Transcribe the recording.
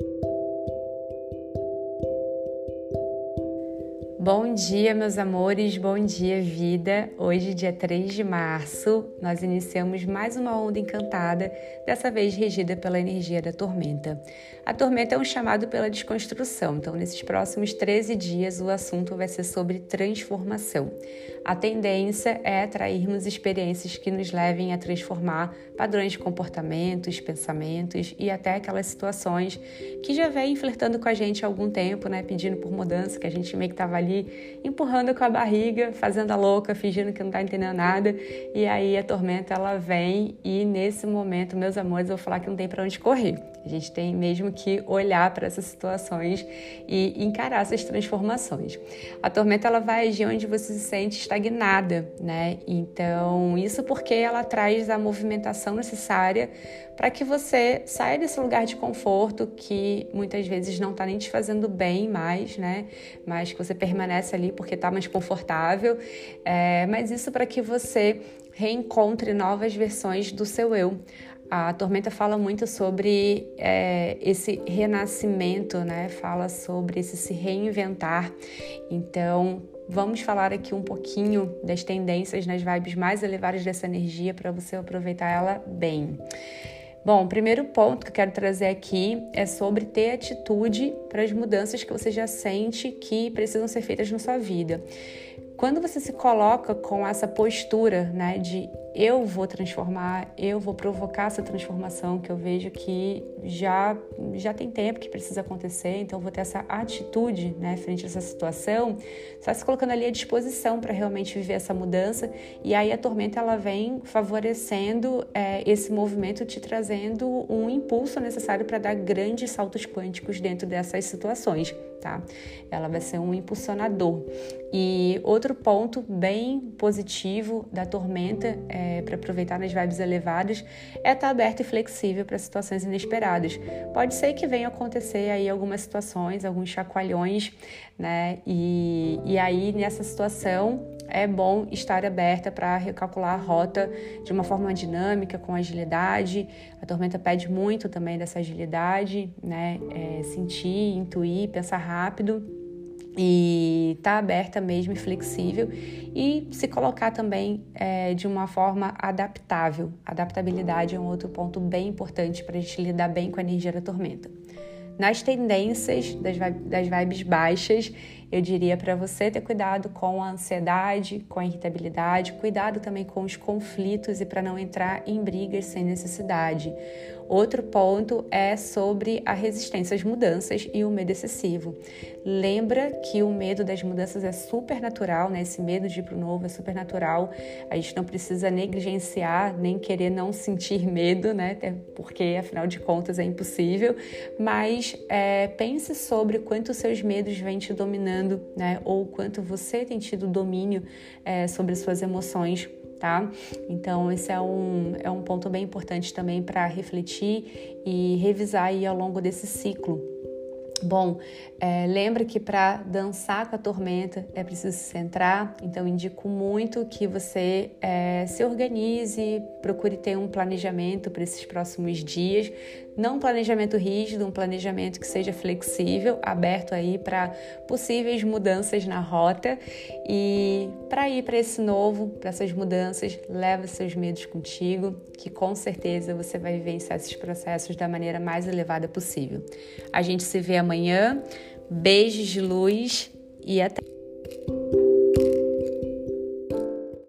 Thank you. Bom dia, meus amores, bom dia, vida. Hoje, dia 3 de março, nós iniciamos mais uma onda encantada, dessa vez regida pela energia da tormenta. A tormenta é um chamado pela desconstrução, então, nesses próximos 13 dias, o assunto vai ser sobre transformação. A tendência é atrairmos experiências que nos levem a transformar padrões de comportamentos, pensamentos e até aquelas situações que já vêm flertando com a gente há algum tempo, né, pedindo por mudança, que a gente meio que estava ali empurrando com a barriga, fazendo a louca, fingindo que não está entendendo nada. E aí a tormenta ela vem e nesse momento, meus amores, eu vou falar que não tem para onde correr. A gente tem mesmo que olhar para essas situações e encarar essas transformações. A tormenta ela vai agir onde você se sente estagnada, né? Então, isso porque ela traz a movimentação necessária para que você saia desse lugar de conforto que muitas vezes não está nem te fazendo bem mais, né? Mas que você permanece ali porque está mais confortável. É, mas isso para que você reencontre novas versões do seu eu. A Tormenta fala muito sobre é, esse renascimento, né? Fala sobre esse se reinventar. Então, vamos falar aqui um pouquinho das tendências nas vibes mais elevadas dessa energia para você aproveitar ela bem. Bom, o primeiro ponto que eu quero trazer aqui é sobre ter atitude para as mudanças que você já sente que precisam ser feitas na sua vida. Quando você se coloca com essa postura, né, de eu vou transformar, eu vou provocar essa transformação que eu vejo que já já tem tempo que precisa acontecer, então eu vou ter essa atitude, né, frente a essa situação, só se colocando ali à disposição para realmente viver essa mudança e aí a tormenta ela vem favorecendo é, esse movimento, te trazendo um impulso necessário para dar grandes saltos quânticos dentro dessas situações, tá? Ela vai ser um impulsionador. E outro ponto bem positivo da tormenta é para aproveitar nas vibes elevadas, é estar tá aberto e flexível para situações inesperadas. Pode ser que venha acontecer aí algumas situações, alguns chacoalhões, né? E, e aí nessa situação é bom estar aberta para recalcular a rota de uma forma dinâmica, com agilidade. A tormenta pede muito também dessa agilidade, né? É, sentir, intuir, pensar rápido e tá aberta mesmo e flexível e se colocar também é, de uma forma adaptável. Adaptabilidade é um outro ponto bem importante para a gente lidar bem com a energia da tormenta. Nas tendências das, das vibes baixas, eu diria para você ter cuidado com a ansiedade, com a irritabilidade, cuidado também com os conflitos e para não entrar em brigas sem necessidade. Outro ponto é sobre a resistência às mudanças e o medo excessivo. Lembra que o medo das mudanças é super natural, né? Esse medo de ir para o novo é super natural. A gente não precisa negligenciar nem querer não sentir medo, né? Porque afinal de contas é impossível. Mas é, pense sobre quanto seus medos vêm te dominando, né? Ou quanto você tem tido domínio é, sobre suas emoções tá? Então, esse é um, é um ponto bem importante também para refletir e revisar aí ao longo desse ciclo. Bom, é, lembra que para dançar com a tormenta é preciso se centrar, então indico muito que você é, se organize, procure ter um planejamento para esses próximos dias, não um planejamento rígido, um planejamento que seja flexível, aberto aí para possíveis mudanças na rota e para ir para esse novo, para essas mudanças, leva seus medos contigo, que com certeza você vai vivenciar esses processos da maneira mais elevada possível. A gente se vê amanhã. Beijos de luz e até